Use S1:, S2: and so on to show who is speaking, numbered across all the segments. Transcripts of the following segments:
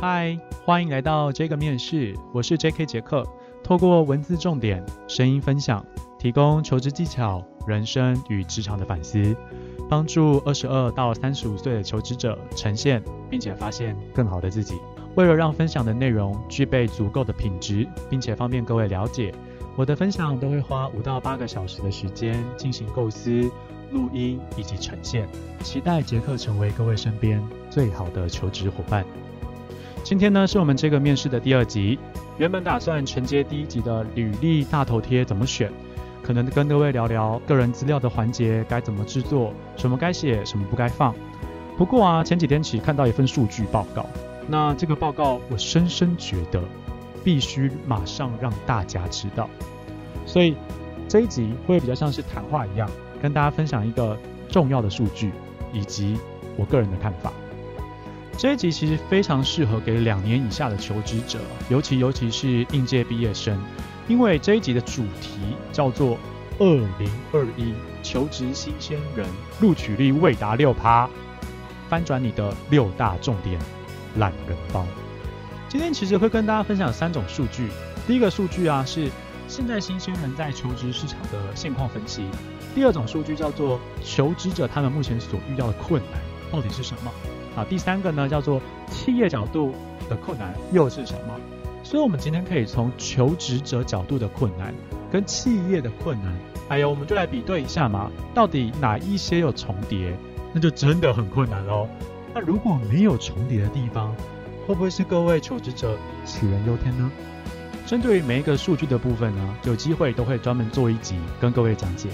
S1: 嗨，欢迎来到这个面试，我是 J.K. 杰克。透过文字重点、声音分享，提供求职技巧、人生与职场的反思，帮助二十二到三十五岁的求职者呈现并且发现更好的自己。为了让分享的内容具备足够的品质，并且方便各位了解，我的分享都会花五到八个小时的时间进行构思、录音以及呈现。期待杰克成为各位身边最好的求职伙伴。今天呢，是我们这个面试的第二集。原本打算承接第一集的履历大头贴怎么选，可能跟各位聊聊个人资料的环节该怎么制作，什么该写，什么不该放。不过啊，前几天起看到一份数据报告，那这个报告我深深觉得必须马上让大家知道，所以这一集会比较像是谈话一样，跟大家分享一个重要的数据以及我个人的看法。这一集其实非常适合给两年以下的求职者，尤其尤其是应届毕业生，因为这一集的主题叫做“二零二一求职新鲜人录取率未达六趴，翻转你的六大重点懒人包”。今天其实会跟大家分享三种数据，第一个数据啊是现在新鲜人在求职市场的现况分析，第二种数据叫做求职者他们目前所遇到的困难到底是什么。啊，第三个呢叫做企业角度的困难又是什么？所以，我们今天可以从求职者角度的困难跟企业的困难，还有我们就来比对一下嘛，到底哪一些有重叠，那就真的很困难喽。那如果没有重叠的地方，会不会是各位求职者杞人忧天呢？针对于每一个数据的部分呢，有机会都会专门做一集跟各位讲解。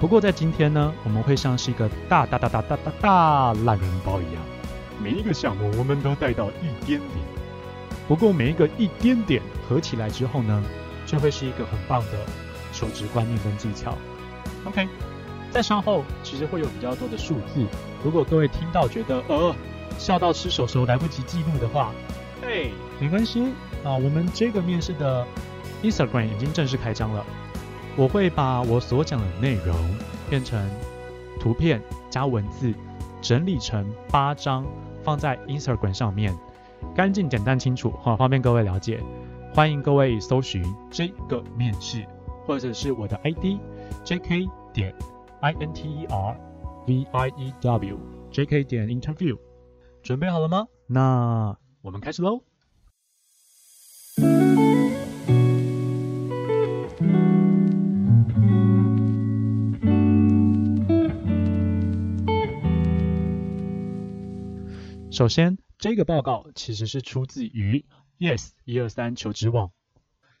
S1: 不过在今天呢，我们会像是一个大大大大大大大懒人包一样。每一个项目我们都带到一点点，不过每一个一点点合起来之后呢，就会是一个很棒的求职观念跟技巧。OK，在稍后其实会有比较多的数字，如果各位听到觉得呃笑到吃手手来不及记录的话，嘿，没关系啊，我们这个面试的 Instagram 已经正式开张了，我会把我所讲的内容变成图片加文字，整理成八张。放在 Instagram 上面，干净、简单、清楚，好方便各位了解。欢迎各位搜寻这个面试，或者是我的 ID JK 点 INTER VIEW JK 点 Interview，准备好了吗？那我们开始喽。首先，这个报告其实是出自于 Yes 一二三求职网，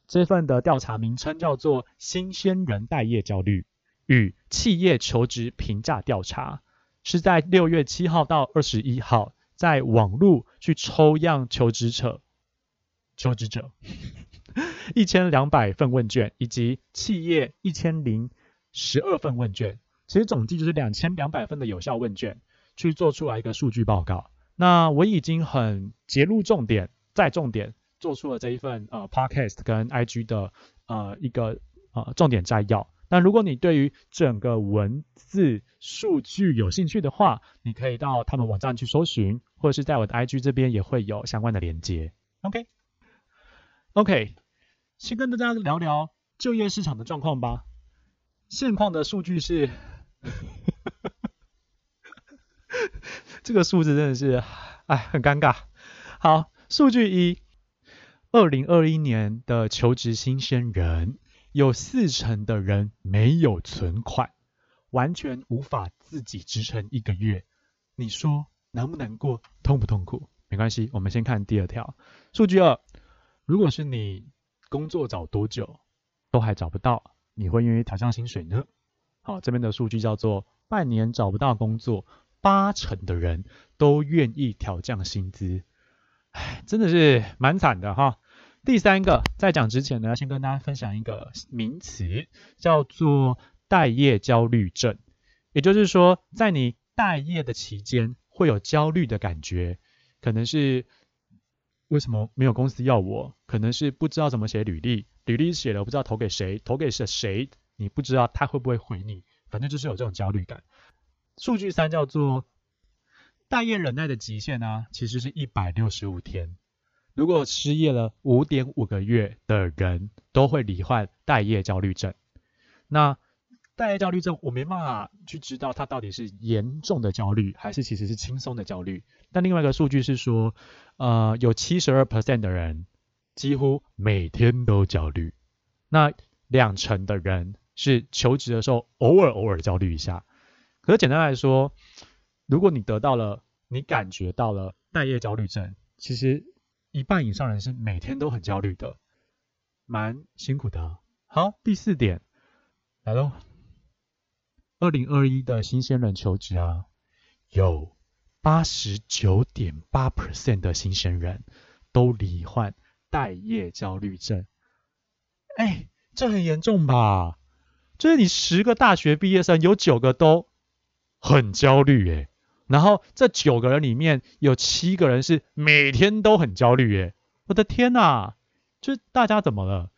S1: 这份的调查名称叫做“新鲜人待业焦虑与企业求职评价调查”，是在六月七号到二十一号在网络去抽样求职者，求职者 一千两百份问卷以及企业一千零十二份问卷，其实总计就是两千两百份的有效问卷，去做出来一个数据报告。那我已经很揭露重点，再重点做出了这一份呃 podcast 跟 IG 的呃一个呃重点摘要。那如果你对于整个文字数据有兴趣的话，你可以到他们网站去搜寻，或者是在我的 IG 这边也会有相关的连接。OK，OK，先跟大家聊聊就业市场的状况吧。现况的数据是。这个数字真的是，哎，很尴尬。好，数据一，二零二一年的求职新鲜人，有四成的人没有存款，完全无法自己支撑一个月。你说难不难过，痛不痛苦？没关系，我们先看第二条。数据二，如果是你工作找多久都还找不到，你会愿意调降薪水呢？好，这边的数据叫做半年找不到工作。八成的人都愿意调降薪资，唉，真的是蛮惨的哈。第三个，在讲之前呢，先跟大家分享一个名词，叫做待业焦虑症。也就是说，在你待业的期间，会有焦虑的感觉，可能是为什么没有公司要我，可能是不知道怎么写履历，履历写了不知道投给谁，投给是谁，你不知道他会不会回你，反正就是有这种焦虑感。数据三叫做待业忍耐的极限呢，其实是一百六十五天。如果失业了五点五个月的人，都会罹患待业焦虑症。那待业焦虑症，我没办法去知道它到底是严重的焦虑，还是其实是轻松的焦虑。但另外一个数据是说，呃，有七十二 percent 的人几乎每天都焦虑。那两成的人是求职的时候偶尔偶尔焦虑一下。可是简单来说，如果你得到了，你感觉到了待业焦虑症，其实。一半以上人是每天都很焦虑的，蛮辛苦的。好，第四点来喽。二零二一的新鲜人求职啊，有八十九点八 percent 的新鲜人都罹患待业焦虑症。哎，这很严重吧？就是你十个大学毕业生有九个都很焦虑，哎。然后这九个人里面有七个人是每天都很焦虑耶！我的天呐，就是大家怎么了？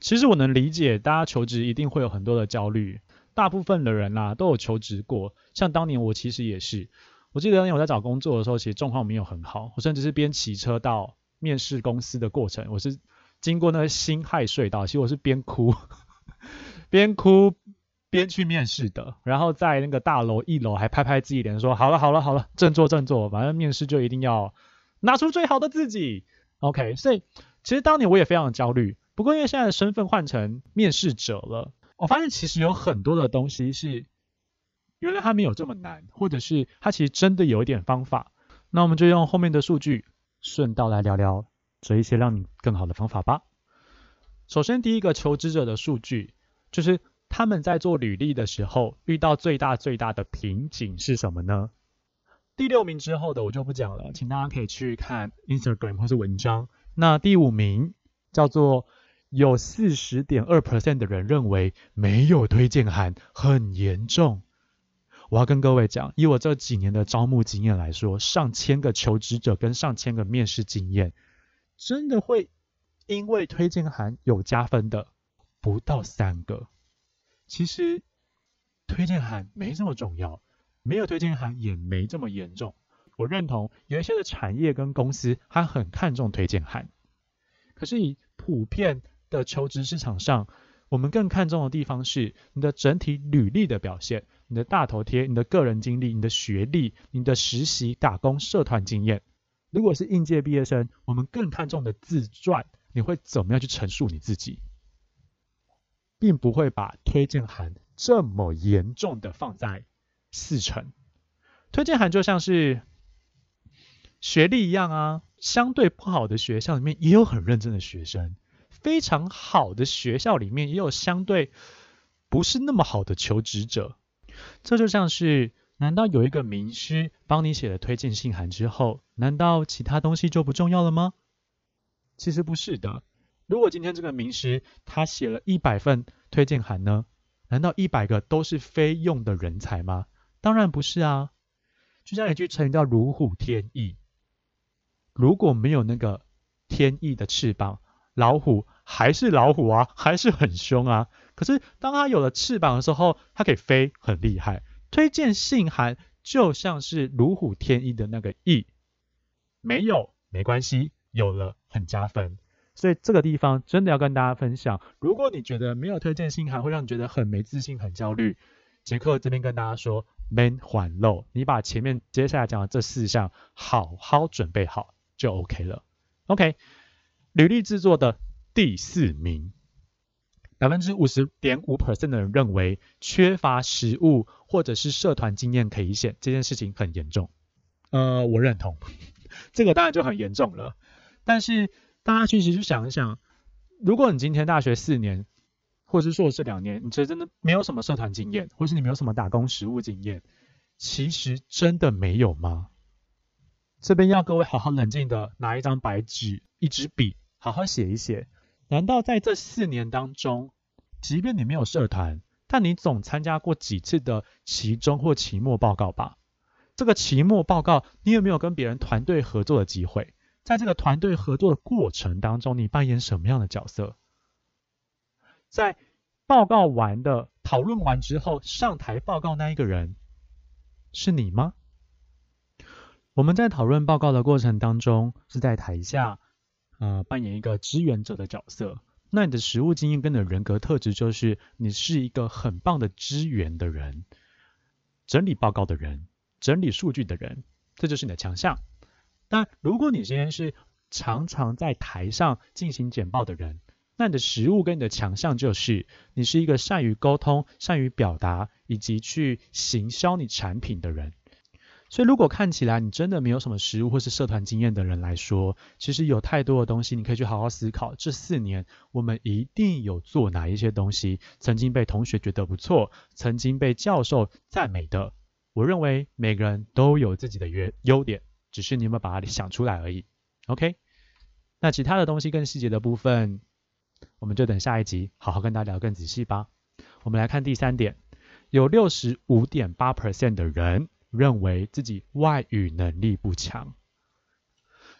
S1: 其实我能理解，大家求职一定会有很多的焦虑。大部分的人啦都有求职过，像当年我其实也是。我记得当年我在找工作的时候，其实状况没有很好，我甚至是边骑车到面试公司的过程，我是经过那个辛亥隧道，其实我是边哭 边哭。边去面试的，然后在那个大楼一楼还拍拍自己脸说：“好了好了好了，振作振作，反正面试就一定要拿出最好的自己。” OK，所以其实当年我也非常的焦虑，不过因为现在的身份换成面试者了，我发现其实有很多的东西是原来它没有这么难，或者是它其实真的有一点方法。那我们就用后面的数据顺道来聊聊这一些让你更好的方法吧。首先第一个求职者的数据就是。他们在做履历的时候遇到最大最大的瓶颈是什么呢？第六名之后的我就不讲了，请大家可以去看 Instagram 或是文章。那第五名叫做有四十点二 percent 的人认为没有推荐函很严重。我要跟各位讲，以我这几年的招募经验来说，上千个求职者跟上千个面试经验，真的会因为推荐函有加分的不到三个。其实推荐函没这么重要，没有推荐函也没这么严重。我认同有一些的产业跟公司，他很看重推荐函。可是以普遍的求职市场上，我们更看重的地方是你的整体履历的表现，你的大头贴，你的个人经历，你的学历，你的实习、打工、社团经验。如果是应届毕业生，我们更看重的自传，你会怎么样去陈述你自己？并不会把推荐函这么严重的放在四成。推荐函就像是学历一样啊，相对不好的学校里面也有很认真的学生，非常好的学校里面也有相对不是那么好的求职者。这就像是，难道有一个名师帮你写了推荐信函之后，难道其他东西就不重要了吗？其实不是的。如果今天这个名师他写了一百份推荐函呢？难道一百个都是非用的人才吗？当然不是啊！就像一句成语叫“如虎添翼”。如果没有那个天翼的翅膀，老虎还是老虎啊，还是很凶啊。可是当它有了翅膀的时候，它可以飞，很厉害。推荐信函就像是如虎添翼的那个翼，没有没关系，有了很加分。所以这个地方真的要跟大家分享，如果你觉得没有推荐信函会让你觉得很没自信、很焦虑，杰克这边跟大家说，man 缓漏，你把前面接下来讲的这四项好好准备好就 OK 了。OK，履历制作的第四名，百分之五十点五 percent 的人认为缺乏实务或者是社团经验可以写，这件事情很严重。呃，我认同，这个当然就很严重了，但是。大家其实去想一想，如果你今天大学四年，或者是硕士两年，你其实真的没有什么社团经验，或是你没有什么打工实务经验，其实真的没有吗？这边要各位好好冷静的拿一张白纸、一支笔，好好写一写。难道在这四年当中，即便你没有社团，但你总参加过几次的期中或期末报告吧？这个期末报告，你有没有跟别人团队合作的机会？在这个团队合作的过程当中，你扮演什么样的角色？在报告完的讨论完之后上台报告那一个人是你吗？我们在讨论报告的过程当中是在台下呃扮演一个支援者的角色。那你的实务经验跟你的人格特质就是你是一个很棒的支援的人，整理报告的人，整理数据的人，这就是你的强项。但如果你今天是常常在台上进行简报的人，那你的实务跟你的强项就是你是一个善于沟通、善于表达以及去行销你产品的人。所以，如果看起来你真的没有什么实务或是社团经验的人来说，其实有太多的东西你可以去好好思考。这四年我们一定有做哪一些东西，曾经被同学觉得不错，曾经被教授赞美的。我认为每个人都有自己的优优点，只是你有没有把它想出来而已。OK，那其他的东西更细节的部分，我们就等下一集好好跟大家聊更仔细吧。我们来看第三点，有六十五点八 percent 的人。认为自己外语能力不强。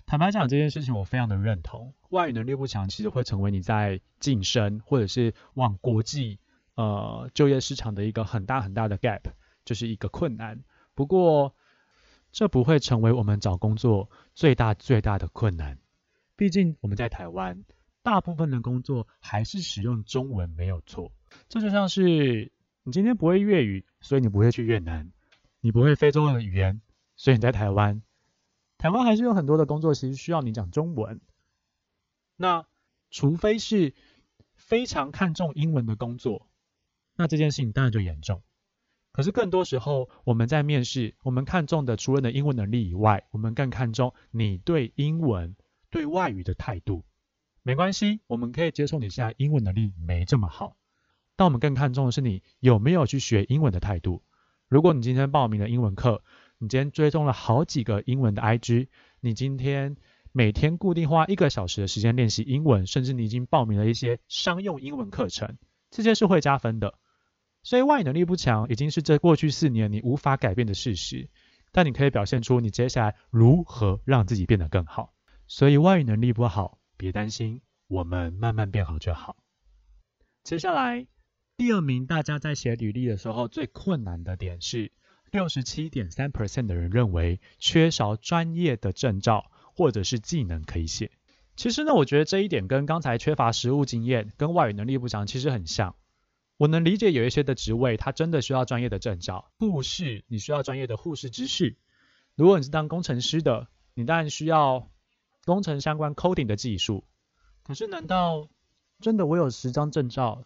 S1: 坦白讲，这件事情我非常的认同。外语能力不强，其实会成为你在晋升或者是往国际呃就业市场的一个很大很大的 gap，就是一个困难。不过，这不会成为我们找工作最大最大的困难。毕竟我们在台湾，大部分的工作还是使用中文没有错。这就像是你今天不会粤语，所以你不会去越南。你不会非洲的语言，所以你在台湾，台湾还是有很多的工作其实需要你讲中文。那除非是非常看重英文的工作，那这件事情当然就严重。可是更多时候，我们在面试，我们看重的除了你的英文能力以外，我们更看重你对英文、对外语的态度。没关系，我们可以接受你现在英文能力没这么好，但我们更看重的是你有没有去学英文的态度。如果你今天报名了英文课，你今天追踪了好几个英文的 IG，你今天每天固定花一个小时的时间练习英文，甚至你已经报名了一些商用英文课程，这些是会加分的。所以外语能力不强已经是这过去四年你无法改变的事实，但你可以表现出你接下来如何让自己变得更好。所以外语能力不好，别担心，我们慢慢变好就好。接下来。第二名，大家在写履历的时候最困难的点是，六十七点三 percent 的人认为缺少专业的证照或者是技能可以写。其实呢，我觉得这一点跟刚才缺乏实务经验跟外语能力不强其实很像。我能理解有一些的职位，它真的需要专业的证照，护士你需要专业的护士知识。如果你是当工程师的，你当然需要工程相关 coding 的技术。可是难道真的我有十张证照？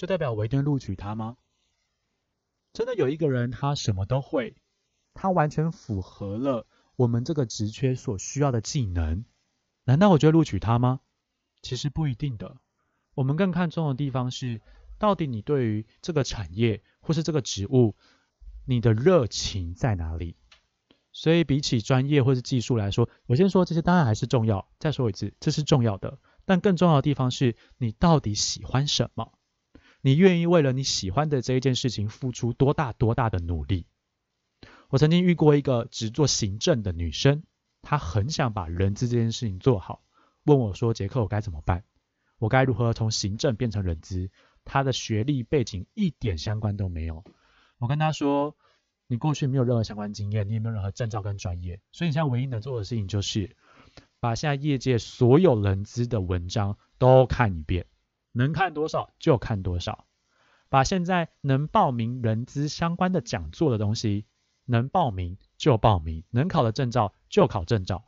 S1: 就代表我一定录取他吗？真的有一个人他什么都会，他完全符合了我们这个职缺所需要的技能，难道我就录取他吗？其实不一定的。我们更看重的地方是，到底你对于这个产业或是这个职务，你的热情在哪里？所以比起专业或是技术来说，我先说这些当然还是重要。再说一次，这是重要的，但更重要的地方是你到底喜欢什么？你愿意为了你喜欢的这一件事情付出多大多大的努力？我曾经遇过一个只做行政的女生，她很想把人资这件事情做好，问我说：“杰克，我该怎么办？我该如何从行政变成人资？”她的学历背景一点相关都没有。我跟她说：“你过去没有任何相关经验，你也没有任何证照跟专业，所以你现在唯一能做的事情就是把现在业界所有人资的文章都看一遍。”能看多少就看多少，把现在能报名人资相关的讲座的东西，能报名就报名，能考的证照就考证照，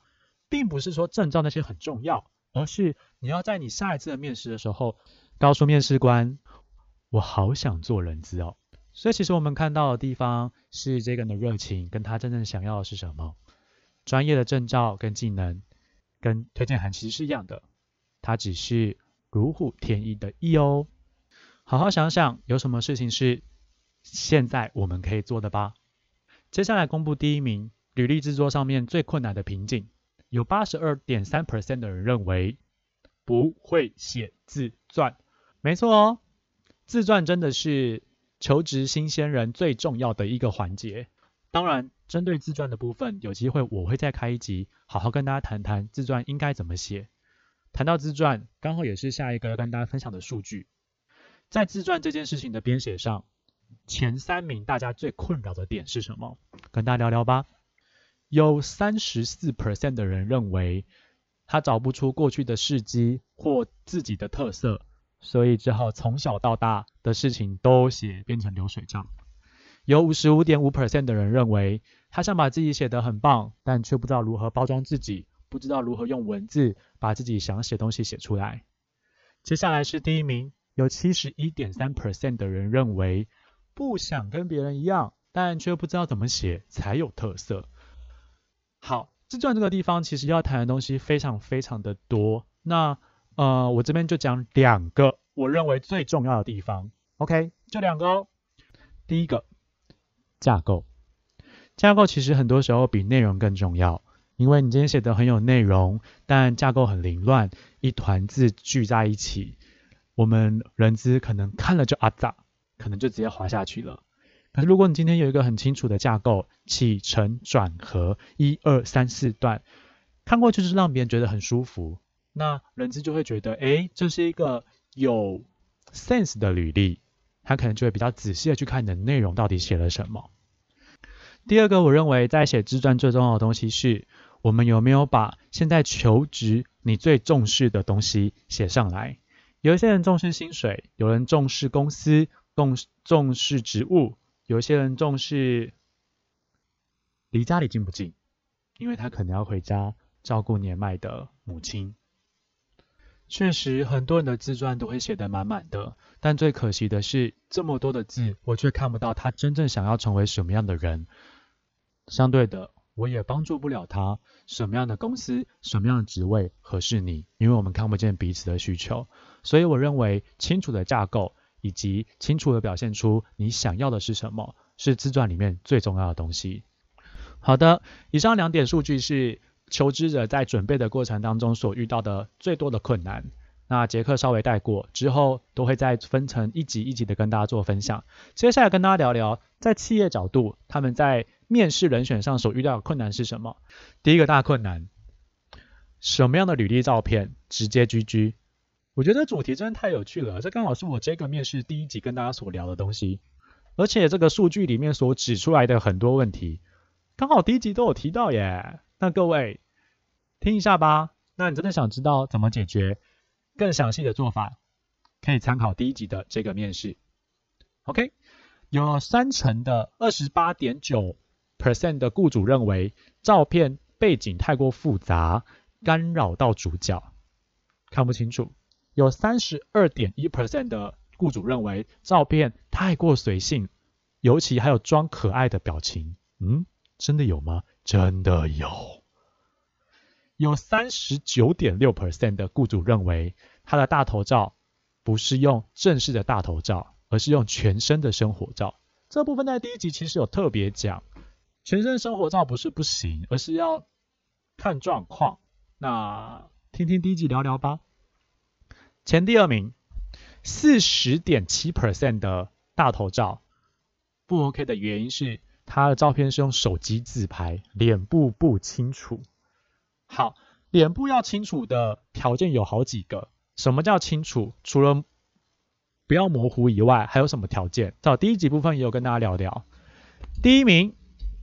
S1: 并不是说证照那些很重要，而是你要在你下一次的面试的时候，告诉面试官，我好想做人资哦。所以其实我们看到的地方是这个人的热情，跟他真正想要的是什么，专业的证照跟技能，跟推荐函其实是一样的，他只是。如虎添翼的翼哦，好好想想，有什么事情是现在我们可以做的吧？接下来公布第一名，履历制作上面最困难的瓶颈，有八十二点三 percent 的人认为不会写自传。没错哦，自传真的是求职新鲜人最重要的一个环节。当然，针对自传的部分，有机会我会再开一集，好好跟大家谈谈自传应该怎么写。谈到自传，刚好也是下一个要跟大家分享的数据。在自传这件事情的编写上，前三名大家最困扰的点是什么？跟大家聊聊吧。有三十四 percent 的人认为他找不出过去的事迹或自己的特色，所以只好从小到大的事情都写变成流水账。有五十五点五 percent 的人认为他想把自己写得很棒，但却不知道如何包装自己。不知道如何用文字把自己想写东西写出来。接下来是第一名，有七十一点三 percent 的人认为不想跟别人一样，但却不知道怎么写才有特色。好，自传这个地方其实要谈的东西非常非常的多。那呃，我这边就讲两个我认为最重要的地方。OK，就两个哦。第一个，架构。架构其实很多时候比内容更重要。因为你今天写的很有内容，但架构很凌乱，一团字聚在一起，我们人资可能看了就啊咋，可能就直接滑下去了。可是如果你今天有一个很清楚的架构，起承转合，一二三四段，看过去就是让别人觉得很舒服，那人资就会觉得，哎，这是一个有 sense 的履历，他可能就会比较仔细的去看你的内容到底写了什么。第二个，我认为在写自传最重要的东西是。我们有没有把现在求职你最重视的东西写上来？有一些人重视薪水，有人重视公司，重重视职务，有些人重视离家里近不近，因为他可能要回家照顾年迈的母亲。确实，很多人的自传都会写得满满的，但最可惜的是，这么多的字，我却看不到他真正想要成为什么样的人。相对的。我也帮助不了他，什么样的公司、什么样的职位合适你？因为我们看不见彼此的需求，所以我认为清楚的架构以及清楚的表现出你想要的是什么，是自传里面最重要的东西。好的，以上两点数据是求职者在准备的过程当中所遇到的最多的困难。那杰克稍微带过之后，都会再分成一集一集的跟大家做分享。接下来跟大家聊聊，在企业角度，他们在面试人选上所遇到的困难是什么？第一个大困难，什么样的履历照片直接居居我觉得主题真的太有趣了，这刚好是我这个面试第一集跟大家所聊的东西，而且这个数据里面所指出来的很多问题，刚好第一集都有提到耶。那各位听一下吧。那你真的想知道怎么解决？更详细的做法可以参考第一集的这个面试。OK，有三成的二十八点九 percent 的雇主认为照片背景太过复杂，干扰到主角，看不清楚。有三十二点一 percent 的雇主认为照片太过随性，尤其还有装可爱的表情。嗯，真的有吗？真的有。有三十九点六 percent 的雇主认为，他的大头照不是用正式的大头照，而是用全身的生活照。这部分在第一集其实有特别讲，全身生活照不是不行，而是要看状况。那听听第一集聊聊吧。前第二名，四十点七 percent 的大头照不 OK 的原因是，他的照片是用手机自拍，脸部不清楚。好，脸部要清楚的条件有好几个。什么叫清楚？除了不要模糊以外，还有什么条件？在第一集部分也有跟大家聊聊。第一名，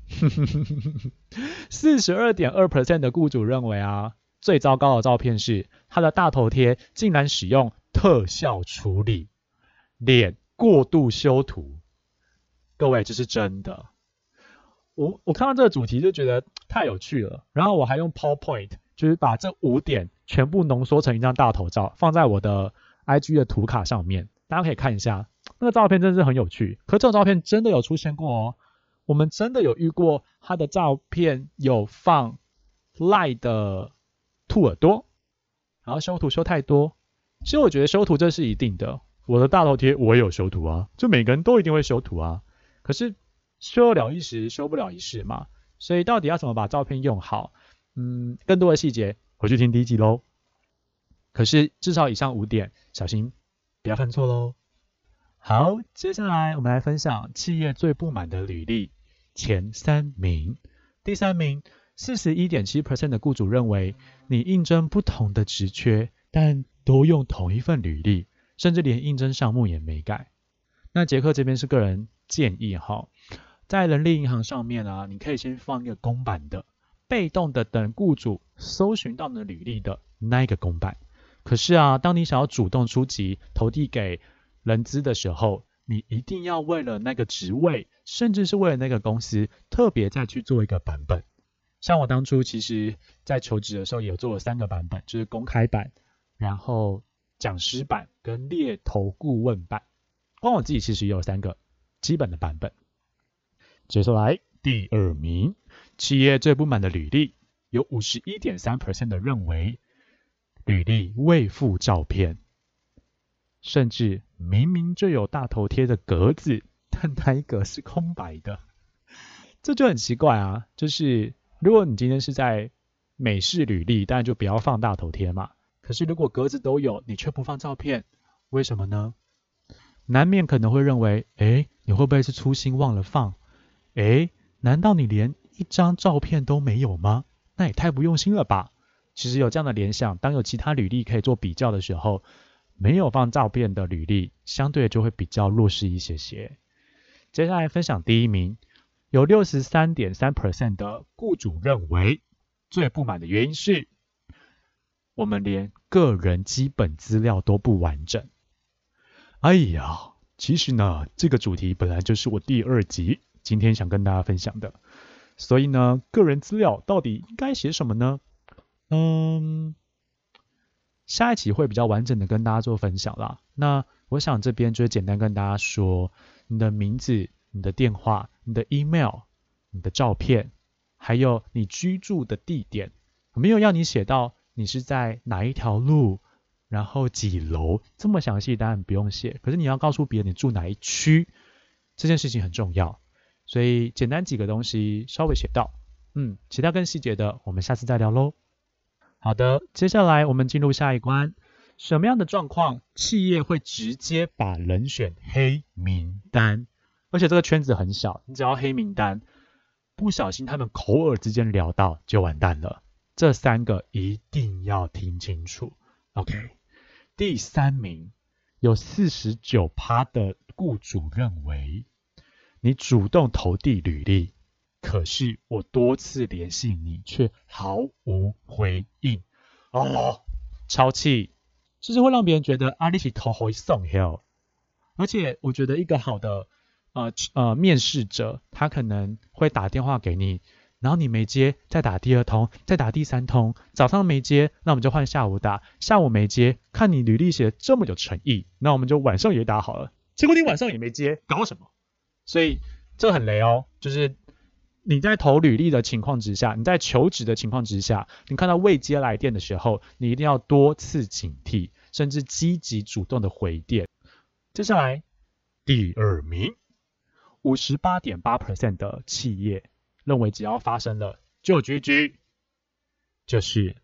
S1: 四十二点二 percent 的雇主认为啊，最糟糕的照片是他的大头贴竟然使用特效处理，脸过度修图。各位，这是真的。我我看到这个主题就觉得太有趣了，然后我还用 PowerPoint，就是把这五点全部浓缩成一张大头照，放在我的 IG 的图卡上面，大家可以看一下，那个照片真的是很有趣。可这种照片真的有出现过哦，我们真的有遇过他的照片有放赖的兔耳朵，然后修图修太多。其实我觉得修图这是一定的，我的大头贴我也有修图啊，就每个人都一定会修图啊，可是。修了一时，修不了一世嘛。所以到底要怎么把照片用好？嗯，更多的细节回去听第一集喽。可是至少以上五点，小心不要犯错喽。好，接下来我们来分享企业最不满的履历前三名。第三名，四十一点七 percent 的雇主认为你应征不同的职缺，但都用同一份履历，甚至连应征项目也没改。那杰克这边是个人建议哈，在人力银行上面啊，你可以先放一个公版的，被动的等雇主搜寻到你的履历的那一个公版。可是啊，当你想要主动出击投递给人资的时候，你一定要为了那个职位，甚至是为了那个公司，特别再去做一个版本。像我当初其实，在求职的时候，也做了三个版本，就是公开版，然后讲师版跟猎头顾问版。光我自己其实也有三个基本的版本。接下来第二名，企业最不满的履历，有五十一点三 percent 的认为，履历未附照片，甚至明明就有大头贴的格子，但那一格是空白的，这就很奇怪啊，就是。如果你今天是在美式履历，当然就不要放大头贴嘛。可是如果格子都有，你却不放照片，为什么呢？难免可能会认为，哎，你会不会是粗心忘了放？哎，难道你连一张照片都没有吗？那也太不用心了吧。其实有这样的联想，当有其他履历可以做比较的时候，没有放照片的履历，相对就会比较弱势一些些。接下来分享第一名。有六十三点三 percent 的雇主认为，最不满的原因是，我们连个人基本资料都不完整。哎呀，其实呢，这个主题本来就是我第二集今天想跟大家分享的，所以呢，个人资料到底应该写什么呢？嗯，下一期会比较完整的跟大家做分享啦。那我想这边就简单跟大家说，你的名字。你的电话、你的 email、你的照片，还有你居住的地点，没有要你写到你是在哪一条路，然后几楼，这么详细当然不用写。可是你要告诉别人你住哪一区，这件事情很重要。所以简单几个东西稍微写到，嗯，其他更细节的我们下次再聊喽。好的，接下来我们进入下一关，什么样的状况企业会直接把人选黑名单？而且这个圈子很小，你只要黑名单，不小心他们口耳之间聊到就完蛋了。这三个一定要听清楚。OK，第三名有四十九趴的雇主认为，你主动投递履历，可是我多次联系你却毫无回应。哦，超气，就是会让别人觉得啊，你是头回送 hell。而且我觉得一个好的。呃呃，面试者他可能会打电话给你，然后你没接，再打第二通，再打第三通，早上没接，那我们就换下午打，下午没接，看你履历写的这么有诚意，那我们就晚上也打好了。结果你晚上也没接，搞什么？所以这很雷哦，就是你在投履历的情况之下，你在求职的情况之下，你看到未接来电的时候，你一定要多次警惕，甚至积极主动的回电。接下来第二名。五十八点八 percent 的企业认为，只要发生了就 GG，就是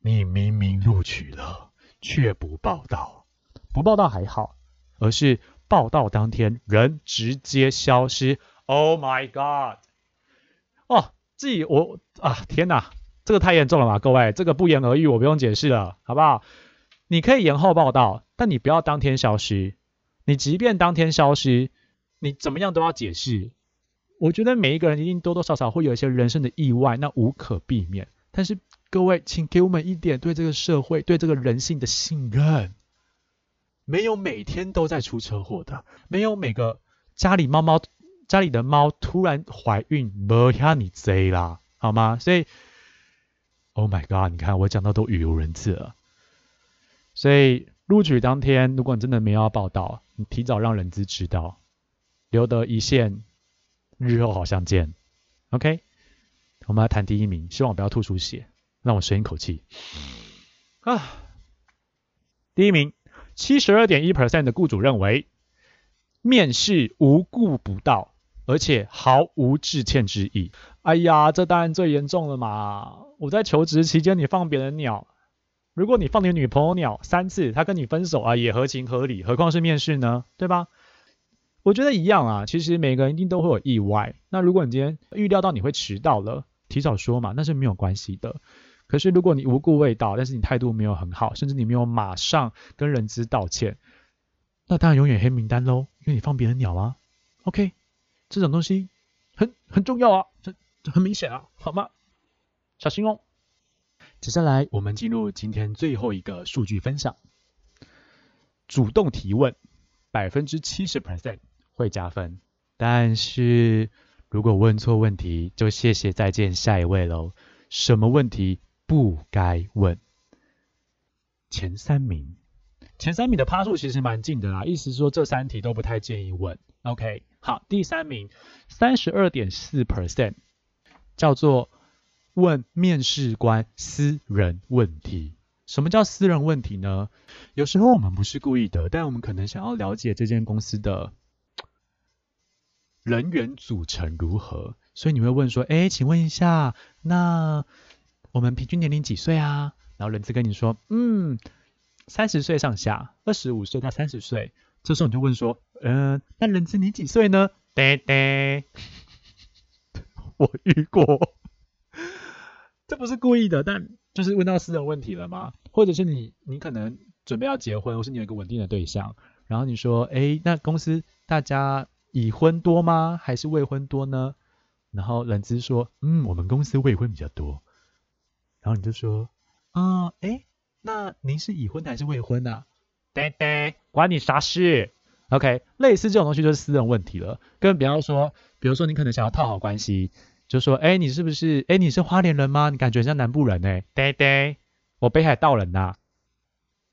S1: 你明明录取了却不报道，不报道还好，而是报道当天人直接消失。Oh my god！自己我啊，天哪，这个太严重了吧，各位，这个不言而喻，我不用解释了，好不好？你可以延后报道，但你不要当天消失。你即便当天消失。你怎么样都要解释，我觉得每一个人一定多多少少会有一些人生的意外，那无可避免。但是各位，请给我们一点对这个社会、对这个人性的信任。没有每天都在出车祸的，没有每个家里猫猫家里的猫突然怀孕，不要你贼啦，好吗？所以，Oh my God，你看我讲到都语无伦次了。所以录取当天，如果你真的没有报道，你提早让人资知道。留得一线，日后好相见。OK，我们来谈第一名，希望我不要吐出血，让我深一口气。啊，第一名，七十二点一 percent 的雇主认为，面试无故不到，而且毫无致歉之意。哎呀，这当然最严重了嘛！我在求职期间，你放别人鸟，如果你放你女朋友鸟三次，她跟你分手啊，也合情合理，何况是面试呢？对吧？我觉得一样啊，其实每个人一定都会有意外。那如果你今天预料到你会迟到了，提早说嘛，那是没有关系的。可是如果你无故未到，但是你态度没有很好，甚至你没有马上跟人资道歉，那当然永远黑名单喽，因为你放别人鸟啊。OK，这种东西很很重要啊，这这很明显啊，好吗？小心哦。接下来我们进入今天最后一个数据分享。主动提问，百分之七十 percent 会加分，但是如果问错问题，就谢谢再见，下一位喽。什么问题不该问？前三名，前三名的趴数其实蛮近的啦，意思说这三题都不太建议问。OK，好，第三名三十二点四 percent 叫做问面试官私人问题。什么叫私人问题呢？有时候我们不是故意的，但我们可能想要了解这间公司的人员组成如何，所以你会问说：“哎，请问一下，那我们平均年龄几岁啊？”然后人资跟你说：“嗯，三十岁上下，二十五岁到三十岁。”这时候你就问说：“嗯，那人资你几岁呢？”爹爹，我遇过，这不是故意的，但就是问到私人问题了嘛？或者是你，你可能准备要结婚，或是你有一个稳定的对象，然后你说，哎，那公司大家已婚多吗？还是未婚多呢？然后人资说，嗯，我们公司未婚比较多。然后你就说，啊，哎，那您是已婚还是未婚呢？对对，关你啥事？OK，类似这种东西就是私人问题了。更比方说，比如说你可能想要套好关系，就说，哎，你是不是，哎，你是花莲人吗？你感觉像南部人呢？对对。我北海道人呐，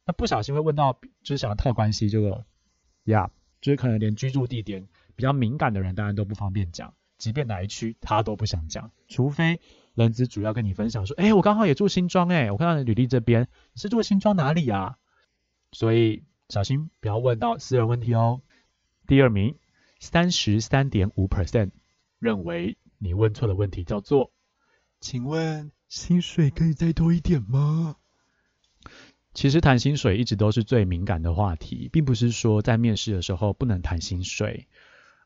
S1: 那不小心会问到，就是想要套关系这个，呀，就是可能连居住地点比较敏感的人，当然都不方便讲，即便哪一区他都不想讲，除非人资主要跟你分享说，哎，我刚好也住新庄，哎，我看到你履历这边，你是住新庄哪里啊？所以小心不要问到私人问题哦。第二名，三十三点五 percent 认为你问错的问题叫做，请问。薪水可以再多一点吗？其实谈薪水一直都是最敏感的话题，并不是说在面试的时候不能谈薪水，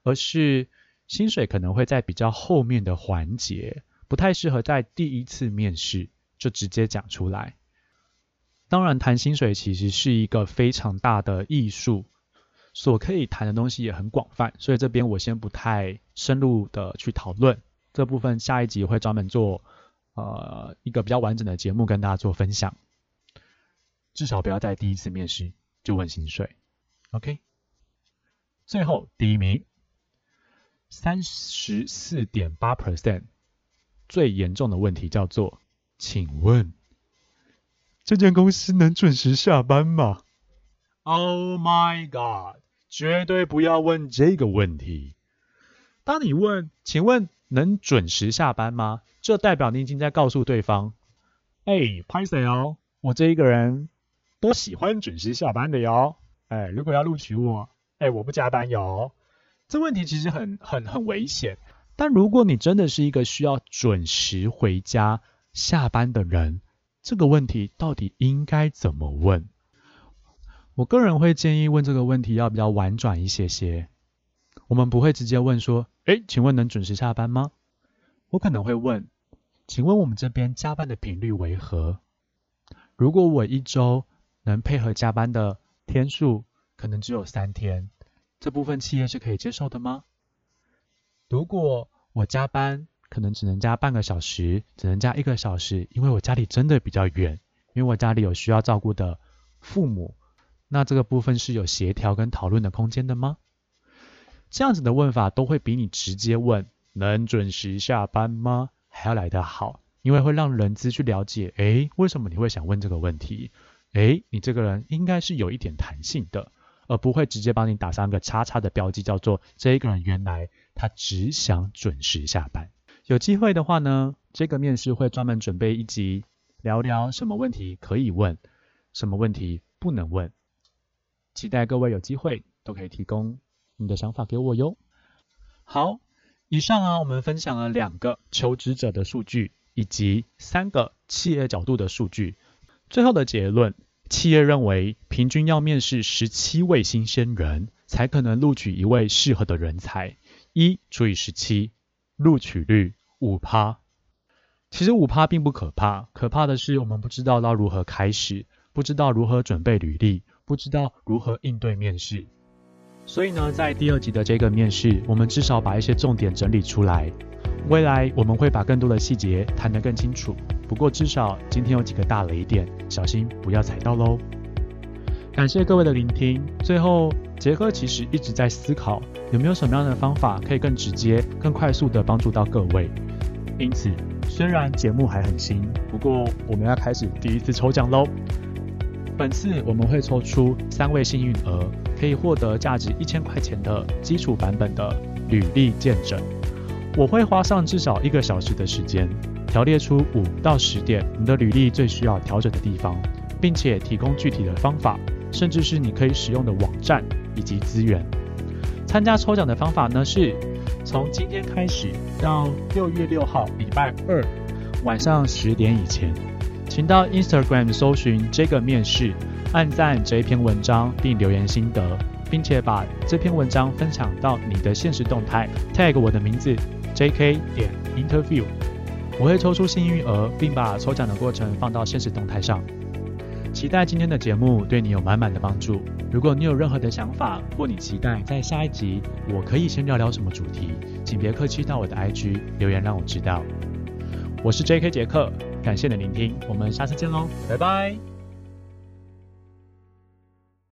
S1: 而是薪水可能会在比较后面的环节，不太适合在第一次面试就直接讲出来。当然，谈薪水其实是一个非常大的艺术，所可以谈的东西也很广泛，所以这边我先不太深入的去讨论这部分，下一集会专门做。呃，一个比较完整的节目跟大家做分享，至少不要在第一次面试就问薪水，OK？最后第一名，三十四点八 percent，最严重的问题叫做，请问这间公司能准时下班吗？Oh my god！绝对不要问这个问题。当你问，请问能准时下班吗？这代表你已经在告诉对方，哎，拍谁哦？我这一个人都喜欢准时下班的哟。哎，如果要录取我，哎，我不加班哟。这问题其实很很很危险。但如果你真的是一个需要准时回家下班的人，这个问题到底应该怎么问？我个人会建议问这个问题要比较婉转一些些。我们不会直接问说，哎，请问能准时下班吗？我可能会问。请问我们这边加班的频率为何？如果我一周能配合加班的天数可能只有三天，这部分企业是可以接受的吗？如果我加班可能只能加半个小时，只能加一个小时，因为我家里真的比较远，因为我家里有需要照顾的父母，那这个部分是有协调跟讨论的空间的吗？这样子的问法都会比你直接问能准时下班吗？还要来得好，因为会让人资去了解，哎，为什么你会想问这个问题？哎，你这个人应该是有一点弹性的，而不会直接帮你打上个叉叉的标记，叫做这一个人原来他只想准时下班。有机会的话呢，这个面试会专门准备一集，聊聊什么问题可以问，什么问题不能问。期待各位有机会都可以提供你的想法给我哟。好。以上啊，我们分享了两个求职者的数据，以及三个企业角度的数据。最后的结论，企业认为平均要面试十七位新鲜人，才可能录取一位适合的人才。一除以十七，录取率五趴。其实五趴并不可怕，可怕的是我们不知道要如何开始，不知道如何准备履历，不知道如何应对面试。所以呢，在第二集的这个面试，我们至少把一些重点整理出来。未来我们会把更多的细节谈得更清楚。不过至少今天有几个大雷点，小心不要踩到喽。感谢各位的聆听。最后，杰克其实一直在思考，有没有什么样的方法可以更直接、更快速地帮助到各位。因此，虽然节目还很新，不过我们要开始第一次抽奖喽。本次我们会抽出三位幸运儿，可以获得价值一千块钱的基础版本的履历见证。我会花上至少一个小时的时间，条列出五到十点你的履历最需要调整的地方，并且提供具体的方法。甚至是你可以使用的网站以及资源。参加抽奖的方法呢，是从今天开始到六月六号礼拜二晚上十点以前，请到 Instagram 搜寻这个面试，按赞这一篇文章并留言心得，并且把这篇文章分享到你的现实动态，tag 我的名字 J.K. 点 Interview，我会抽出幸运儿，并把抽奖的过程放到现实动态上。期待今天的节目对你有满满的帮助。如果你有任何的想法，或你期待在下一集我可以先聊聊什么主题，请别客气到我的 IG 留言让我知道。我是 J.K. 杰克，感谢你的聆听，我们下次见喽，拜拜。